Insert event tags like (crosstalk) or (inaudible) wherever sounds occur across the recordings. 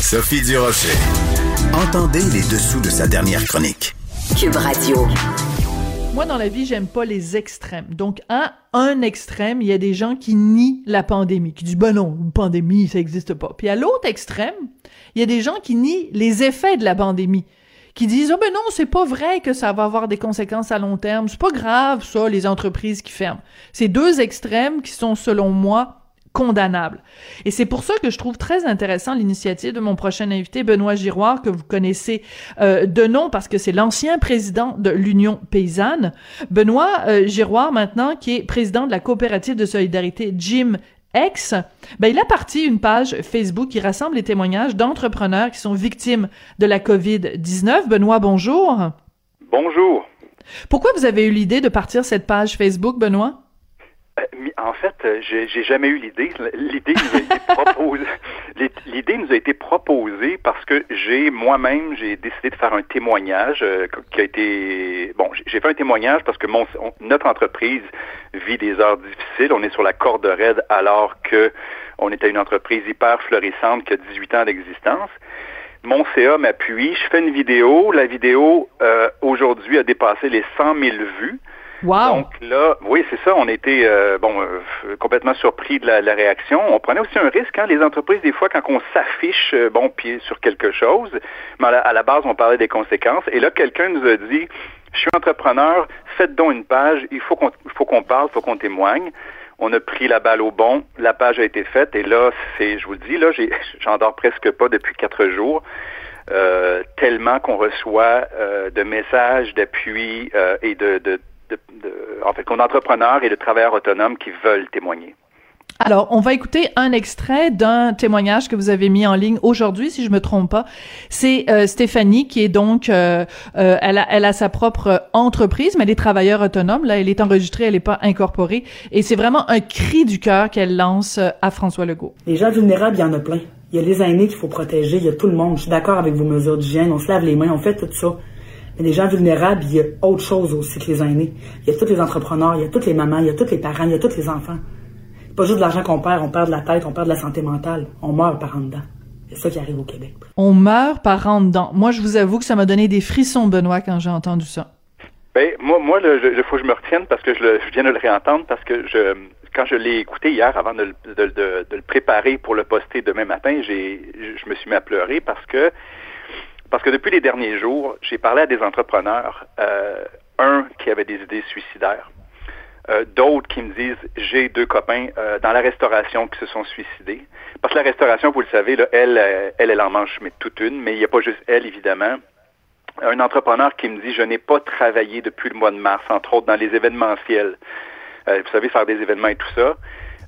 Sophie Durocher. Entendez les dessous de sa dernière chronique. Cube Radio. Moi, dans la vie, j'aime pas les extrêmes. Donc, à un extrême, il y a des gens qui nient la pandémie, qui disent, ben non, une pandémie, ça existe pas. Puis à l'autre extrême, il y a des gens qui nient les effets de la pandémie qui disent oh ben non c'est pas vrai que ça va avoir des conséquences à long terme c'est pas grave ça les entreprises qui ferment c'est deux extrêmes qui sont selon moi condamnables. Et c'est pour ça que je trouve très intéressant l'initiative de mon prochain invité, Benoît Giroir, que vous connaissez euh, de nom parce que c'est l'ancien président de l'Union paysanne. Benoît euh, Giroir, maintenant, qui est président de la coopérative de solidarité Jim X, ben, il a parti une page Facebook qui rassemble les témoignages d'entrepreneurs qui sont victimes de la COVID-19. Benoît, bonjour. Bonjour. Pourquoi vous avez eu l'idée de partir cette page Facebook, Benoît? Euh, en fait, euh, j'ai jamais eu l'idée. L'idée nous a été proposée. (laughs) L'idée nous a été proposée parce que j'ai moi-même j'ai décidé de faire un témoignage euh, qui a été bon. J'ai fait un témoignage parce que mon, notre entreprise vit des heures difficiles. On est sur la corde raide alors que on était une entreprise hyper florissante qui a 18 ans d'existence. Mon CA m'appuie. Je fais une vidéo. La vidéo aujourd'hui a dépassé les 100 000 vues. Donc là, oui, c'est ça. On était euh, bon euh, complètement surpris de la, réaction. On prenait aussi un risque. Hein, les entreprises, des fois, quand on s'affiche euh, bon pied sur quelque chose, mais à la, base, on parlait des conséquences. Et là, quelqu'un nous a dit je suis entrepreneur, faites donc une page, il faut qu'on faut qu'on parle, faut qu'on témoigne. On a pris la balle au bon, la page a été faite et là, c'est, je vous le dis, là, (laughs) j'en dors presque pas depuis quatre jours. tellement qu'on reçoit de messages d'appui et de, de, en fait, qu'on entrepreneurs et de travailleurs autonomes qui veulent témoigner. Alors, on va écouter un extrait d'un témoignage que vous avez mis en ligne aujourd'hui, si je me trompe pas. C'est euh, Stéphanie qui est donc, euh, euh, elle, a, elle a sa propre entreprise, mais elle est travailleur autonome. Là, elle est enregistrée, elle n'est pas incorporée, et c'est vraiment un cri du cœur qu'elle lance à François Legault. Les gens vulnérables, il y en a plein. Il y a les aînés qu'il faut protéger, il y a tout le monde. Je suis d'accord avec vos mesures d'hygiène, on se lave les mains, on fait tout ça. Mais les gens vulnérables, il y a autre chose aussi que les aînés. Il y a tous les entrepreneurs, il y a toutes les mamans, il y a tous les parents, il y a tous les enfants. C'est pas juste de l'argent qu'on perd, on perd de la tête, on perd de la santé mentale. On meurt par en dedans. C'est ça qui arrive au Québec. On meurt par en dedans. Moi, je vous avoue que ça m'a donné des frissons, Benoît, quand j'ai entendu ça. Ben, moi, moi, il faut que je me retienne parce que je, je, viens de le réentendre parce que je, quand je l'ai écouté hier avant de, de, de, le préparer pour le poster demain matin, j'ai, je me suis mis à pleurer parce que parce que depuis les derniers jours, j'ai parlé à des entrepreneurs, euh, un qui avait des idées suicidaires, euh, d'autres qui me disent j'ai deux copains euh, dans la restauration qui se sont suicidés. Parce que la restauration, vous le savez, là, elle, elle, elle en mange mais toute une, mais il n'y a pas juste elle, évidemment. Un entrepreneur qui me dit je n'ai pas travaillé depuis le mois de mars, entre autres dans les événementiels. vous savez, faire des événements et tout ça.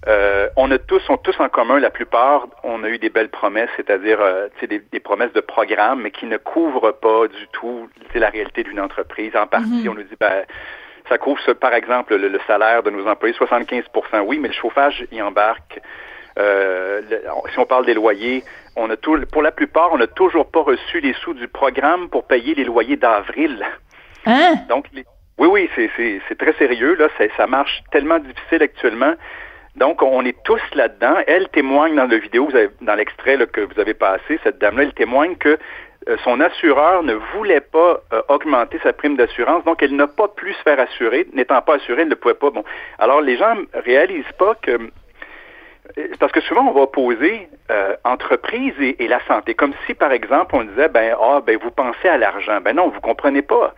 Euh, on a tous, on tous en commun, la plupart, on a eu des belles promesses, c'est-à-dire euh, des, des, promesses de programme, mais qui ne couvrent pas du tout la réalité d'une entreprise. En partie, mhm. on nous dit, ben, ça couvre, par exemple, le, salaire de nos employés, 75% oui, mais le chauffage y embarque. Euh, si on parle des loyers, on a tout, pour la plupart, on n'a toujours pas reçu les sous du programme pour payer les loyers d'avril. Hein? Donc, oui, oui, c'est très sérieux. Là, ça marche tellement difficile actuellement. Donc, on est tous là-dedans. Elle témoigne dans la vidéo, dans l'extrait que vous avez passé, cette dame-là, elle témoigne que euh, son assureur ne voulait pas euh, augmenter sa prime d'assurance, donc elle n'a pas pu se faire assurer. N'étant pas assurée, elle ne pouvait pas. Bon, alors les gens réalisent pas que euh, parce que souvent on va opposer entreprise et, la santé, comme si par exemple on disait ben ah ben vous pensez à l'argent, ben non vous comprenez pas.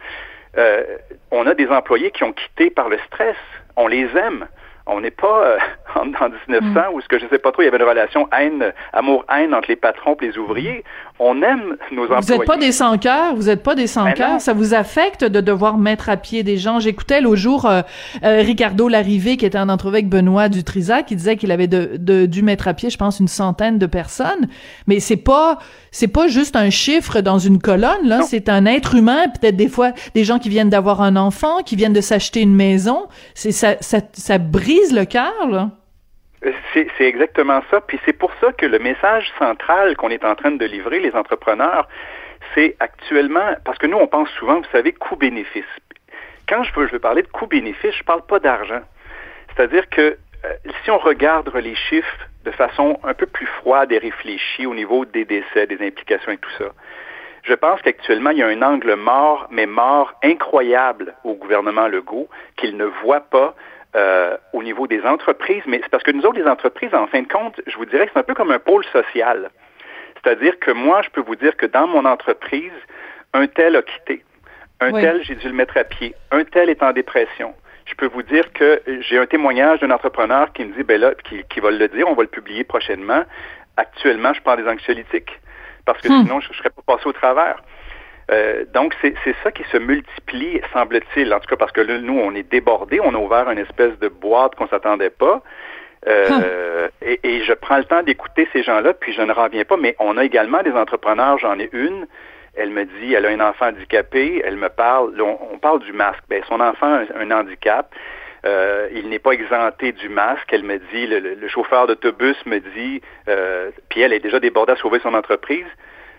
on a des employés qui ont quitté par le stress, on les aime on n'est pas en, 1900 mm. où ce que je sais pas trop, il y avait une relation haine, amour-haine entre les patrons et les ouvriers. On aime nos employés. Vous n'êtes pas des sans-cœurs, vous n'êtes pas des sans-cœurs? Ça vous affecte de devoir mettre à pied des gens? J'écoutais l'autre jour euh, euh, Ricardo Larrivé qui était en entrevue avec Benoît Dutrisac qui disait qu'il avait de, dû mettre à pied, je pense, une centaine de personnes. Mais c'est pas c'est pas juste un chiffre dans une colonne là, c'est un être humain, peut-être des fois des gens qui viennent d'avoir un enfant, qui viennent de s'acheter une maison. C'est ça, ça ça brise le cœur là. C'est exactement ça. Puis c'est pour ça que le message central qu'on est en train de livrer, les entrepreneurs, c'est actuellement, parce que nous, on pense souvent, vous savez, coût-bénéfice. Quand je veux, je veux parler de coût-bénéfice, je ne parle pas d'argent. C'est-à-dire que euh, si on regarde les chiffres de façon un peu plus froide et réfléchie au niveau des décès, des implications et tout ça. Je pense qu'actuellement, il y a un angle mort, mais mort incroyable au gouvernement Legault, qu'il ne voit pas euh, au niveau des entreprises. Mais c'est parce que nous autres, les entreprises, en fin de compte, je vous dirais que c'est un peu comme un pôle social. C'est-à-dire que moi, je peux vous dire que dans mon entreprise, un tel a quitté. Un tel, j'ai dû le mettre à pied. Un tel est en dépression. Je peux vous dire que j'ai un témoignage d'un entrepreneur qui me dit, ben là, qui, qui va le dire, on va le publier prochainement. Actuellement, je prends des anxiolytiques parce que hmm. sinon, je ne serais pas passé au travers. Euh, donc, c'est ça qui se multiplie, semble-t-il, en tout cas parce que là, nous, on est débordés, on a ouvert une espèce de boîte qu'on s'attendait pas. Euh, et, et, je prends le temps d'écouter ces gens-là, puis je ne reviens pas, mais on a également des entrepreneurs, j'en ai une, elle me dit, elle a un enfant handicapé, elle me parle, on, parle du masque, ben, son enfant a un, handicap, euh, il n'est pas exempté du masque. Elle me dit, le, chauffeur d'autobus me dit, euh, puis elle est déjà débordée à sauver son entreprise.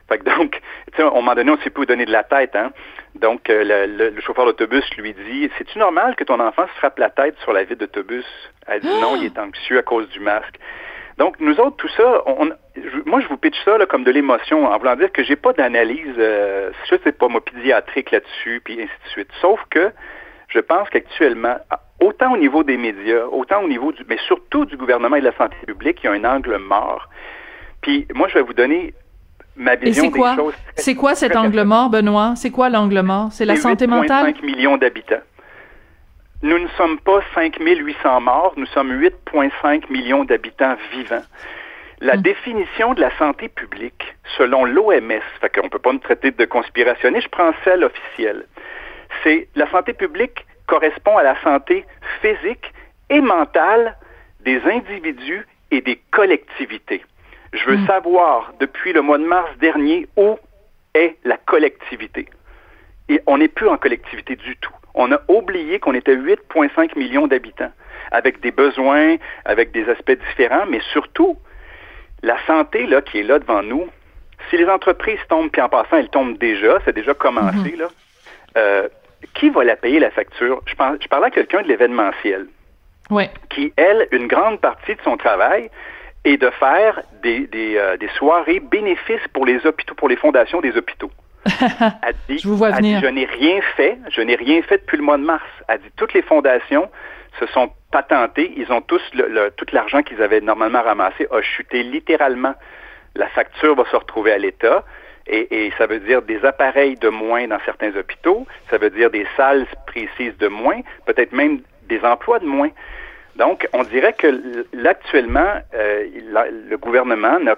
Fait que donc, (laughs) tu sais, à un moment donné, on ne sait plus donner de la tête, hein. Donc, euh, le, chauffeur d'autobus lui dit, c'est-tu normal que ton enfant se frappe la tête sur la vitre d'autobus? Elle dit non, il est anxieux à cause du masque. Donc, nous autres, tout ça, on, moi, je vous pitch ça là, comme de l'émotion, en voulant dire que j'ai pas d'analyse, euh, je sais pas, moi, pédiatrique là-dessus, puis ainsi de suite. Sauf que je pense qu'actuellement, autant au niveau des médias, autant au niveau du, mais surtout du gouvernement et de la santé publique, il y a un angle mort. Puis moi, je vais vous donner ma vision des choses. C'est quoi cet angle mort, Benoît? C'est quoi l'angle mort? C'est la santé mentale? 5 millions d'habitants. Nous ne sommes pas 5800 morts, nous sommes 8,5 millions d'habitants vivants. La hmm. définition de la santé publique, selon l'OMS, fait qu'on ne peut pas nous traiter de conspirationniste, je prends celle officielle. C'est la santé publique correspond à la santé physique et mentale des individus et des collectivités. Je veux hmm. savoir, depuis le mois de mars dernier, où est la collectivité. Et on n'est plus en collectivité du tout. On a oublié qu'on était 8,5 millions d'habitants, avec des besoins, avec des aspects différents, mais surtout, la santé là, qui est là devant nous, si les entreprises tombent, puis en passant, elles tombent déjà, c'est déjà commencé, mhm. là, euh, qui va la payer la facture? Je, je parlais à quelqu'un de l'événementiel, qui, elle, une grande partie de son travail est de faire des, des, euh, des soirées bénéfices pour les hôpitaux, pour les fondations des hôpitaux. (laughs) Elle dit, je vous vois venir. je n'ai rien fait, je n'ai rien fait depuis le mois de mars. Elle dit, toutes les fondations se sont patentées, ils ont tous le, tout l'argent qu'ils avaient normalement ramassé a chuté littéralement. La facture va se retrouver à l'État. Et, et, ça veut dire des appareils de moins dans certains hôpitaux, ça veut dire des salles précises de moins, peut-être même des emplois de moins. Donc, on dirait que l'actuellement, euh, le gouvernement n'a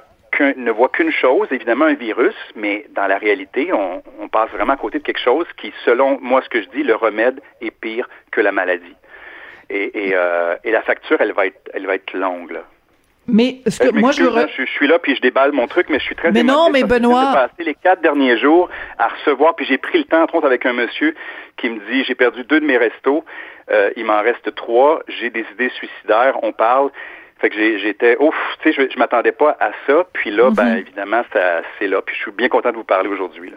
ne voit qu'une chose, évidemment un virus, mais dans la réalité, on, passe vraiment à côté de quelque chose qui, selon moi, ce que je dis, le remède est pire que la maladie. Et, euh, la facture, elle va être, elle va être longue. Là. Mais ce que moi je, je, suis là puis je déballe mon truc, mais je suis très. Mais non, mais Benoît. J'ai passé les quatre derniers jours à recevoir, puis j'ai pris le temps, entre autres, avec un monsieur qui me dit j'ai perdu deux de mes restos, euh, il m'en reste trois, j'ai des idées suicidaires, on parle. Fait que j'étais, ouf, tu sais, je, je m'attendais pas à ça. Puis là, ben mhm. évidemment, c'est là. Puis je suis bien content de vous parler aujourd'hui.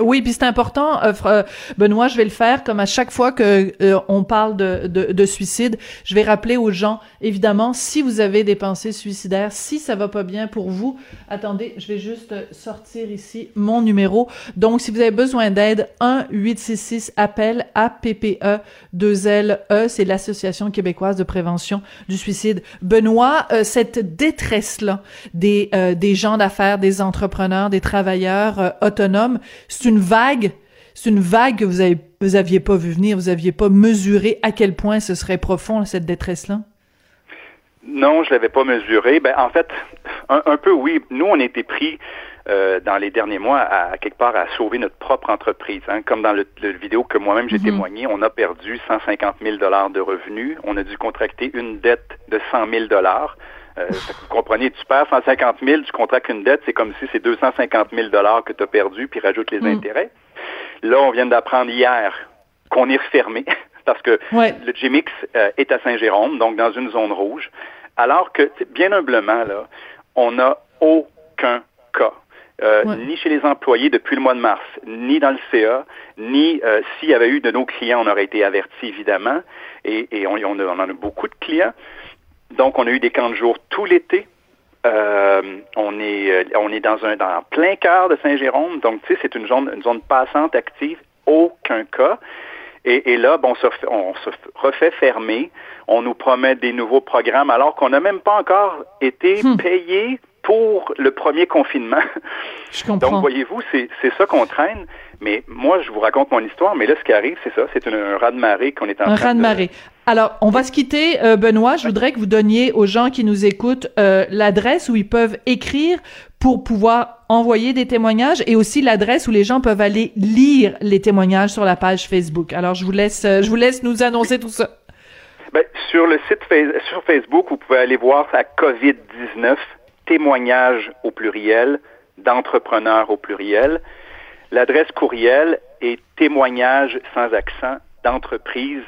Oui, puis c'est important, euh, euh, Benoît, je vais le faire comme à chaque fois que euh, on parle de, de, de, suicide, je vais rappeler aux gens, évidemment, si vous avez des pensées suicidaires, si ça va pas bien pour vous, attendez, je vais juste sortir ici mon numéro. Donc, si vous avez besoin d'aide, 1-866 appel APPE 2LE, c'est l'Association québécoise de prévention du suicide. Benoît, cette détresse-là des, des gens d'affaires, des entrepreneurs, des travailleurs autonomes, c'est une vague, c'est une vague que vous avez, vous aviez pas vu venir, vous aviez pas mesuré à quel point ce serait profond cette détresse-là? Non, je l'avais pas mesuré. Ben en fait, un, peu oui. Nous, on a été pris euh, dans les derniers mois à, quelque part à sauver notre propre entreprise. Hein. Comme dans le, vidéo que moi-même j'ai mhm. témoigné, on a perdu 150 000 dollars de revenus. On a dû contracter une dette de 100 000 dollars. Euh, vous comprenez, tu perds 150 000, tu contractes une dette, c'est comme si c'est 250 000 dollars que tu as perdu, puis rajoute les mm. intérêts. Là, on vient d'apprendre hier qu'on est refermé (laughs) parce que le GMX euh, est à Saint-Jérôme, donc dans une zone rouge, alors que, bien humblement, là, on n'a aucun cas. Euh, ni chez les employés depuis le mois de mars, ni dans le CA, ni s'il y avait eu de nos clients, on aurait été avertis évidemment, et, on, on, on en a beaucoup de clients. Donc, on a eu des camps de jour tout l'été. Euh, on est on est dans un dans plein cœur de Saint-Jérôme, donc tu sais c'est une zone une zone passante active, aucun cas. Et, là, bon, on se, refait fermer. On nous promet des nouveaux programmes alors qu'on n'a même pas encore été hmm. payé pour le premier confinement. Je comprends. Donc, voyez-vous, c'est ça qu'on traîne. Mais moi, je vous raconte mon histoire, mais là, ce qui arrive, c'est ça, c'est un, raz-de-marée qu'on est en un train de marée. Alors, on va se quitter, euh, Benoît. Je voudrais que vous donniez aux gens qui nous écoutent euh, l'adresse où ils peuvent écrire pour pouvoir envoyer des témoignages et aussi l'adresse où les gens peuvent aller lire les témoignages sur la page Facebook. Alors, je vous laisse, euh, je vous laisse nous annoncer tout ça. Ben, sur le site sur Facebook, vous pouvez aller voir ça COVID-19 témoignages au pluriel d'entrepreneurs au pluriel. L'adresse courriel est témoignage sans accent d'entreprise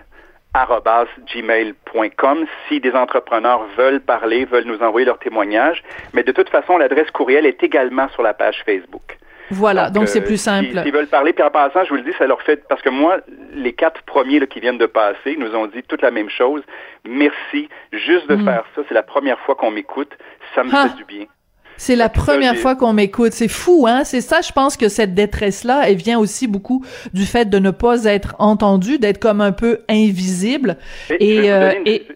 gmail.com si des entrepreneurs veulent parler, veulent nous envoyer leurs témoignages. Mais de toute façon, l'adresse courriel est également sur la page Facebook. Voilà, donc c'est euh, plus simple. S'ils veulent parler, puis en passant, je vous le dis, ça leur fait parce que moi, les quatre premiers qui viennent de passer nous ont dit toute la même chose. Merci, juste de mm. faire ça, c'est la première fois qu'on m'écoute, ça me fait du bien. C'est la première fois qu'on m'écoute. C'est fou, hein? C'est ça, je pense que cette détresse-là, elle vient aussi beaucoup du fait de ne pas être entendu, d'être comme un peu invisible. Et, euh, et,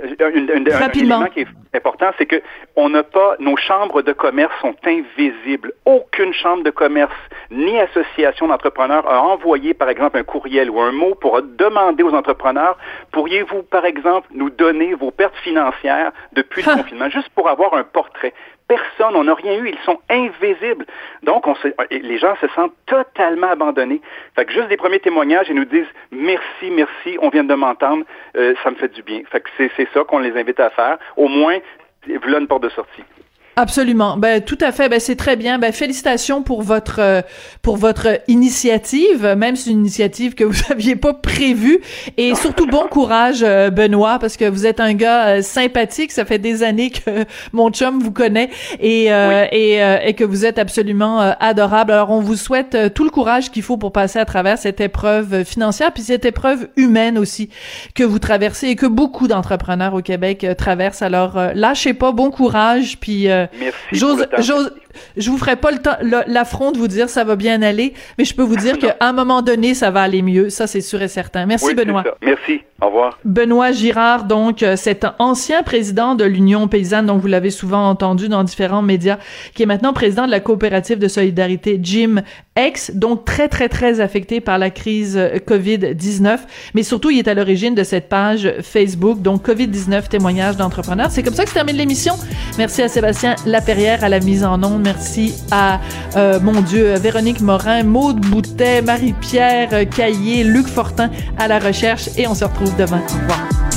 Rapidement. Un élément qui est important, c'est que on n'a pas, nos chambres de commerce sont invisibles. Aucune chambre de commerce ni association d'entrepreneurs a envoyé, par exemple, un courriel ou un mot pour demander aux entrepreneurs, pourriez-vous, par exemple, nous donner vos pertes financières depuis le confinement, juste pour avoir un portrait? Personne, on n'a rien eu, ils sont invisibles. Donc, on les gens se sentent totalement abandonnés. Fait que juste des premiers témoignages, ils nous disent merci, merci, on vient de m'entendre, euh, ça me fait du bien. Fait que c'est ça qu'on les invite à faire. Au moins, voilà une porte de sortie. Absolument. Ben tout à fait. Ben c'est très bien. Ben félicitations pour votre euh, pour votre initiative, même si c'est une initiative que vous (laughs) aviez pas prévue. Et surtout bon courage, euh, Benoît, parce que vous êtes un gars euh, sympathique. Ça fait des années que (laughs) mon chum vous connaît et et, et que vous êtes absolument adorable. Alors on vous souhaite tout le courage qu'il faut pour passer à travers cette épreuve financière, puis cette épreuve humaine aussi que vous traversez et que beaucoup d'entrepreneurs au Québec traversent. Alors lâchez pas. Bon courage. Puis J'ose, j'ose, je vous ferai pas le temps, l'affront de vous dire ça va bien aller, mais je peux vous dire qu'à un moment donné, ça va aller mieux. Ça, c'est sûr et certain. Merci, Benoît. Merci. Au revoir. Benoît Girard, donc, euh, cet ancien président de l'Union paysanne, dont vous l'avez souvent entendu dans différents médias, qui est maintenant président de la coopérative de solidarité Jim X, donc très, très, très affecté par la crise euh, COVID-19. Mais surtout, il est à l'origine de cette page Facebook, donc COVID-19 témoignages d'entrepreneurs. C'est comme ça que se termine l'émission. Merci à Sébastien Laperrière à la mise en onde. Merci à, euh, mon Dieu, Véronique Morin, Maude Boutet, Marie-Pierre Caillé, Luc Fortin à la recherche et on se retrouve demain. Au revoir.